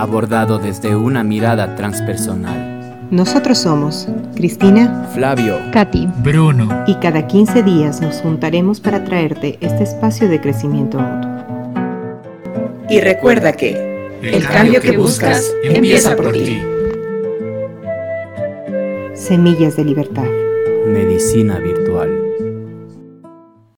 abordado desde una mirada transpersonal. Nosotros somos Cristina, Flavio, Katy, Bruno. y cada 15 días nos juntaremos para traerte este espacio de crecimiento mutuo. Y recuerda que el cambio que buscas empieza por ti. Semillas de Libertad. Medicina Virtual.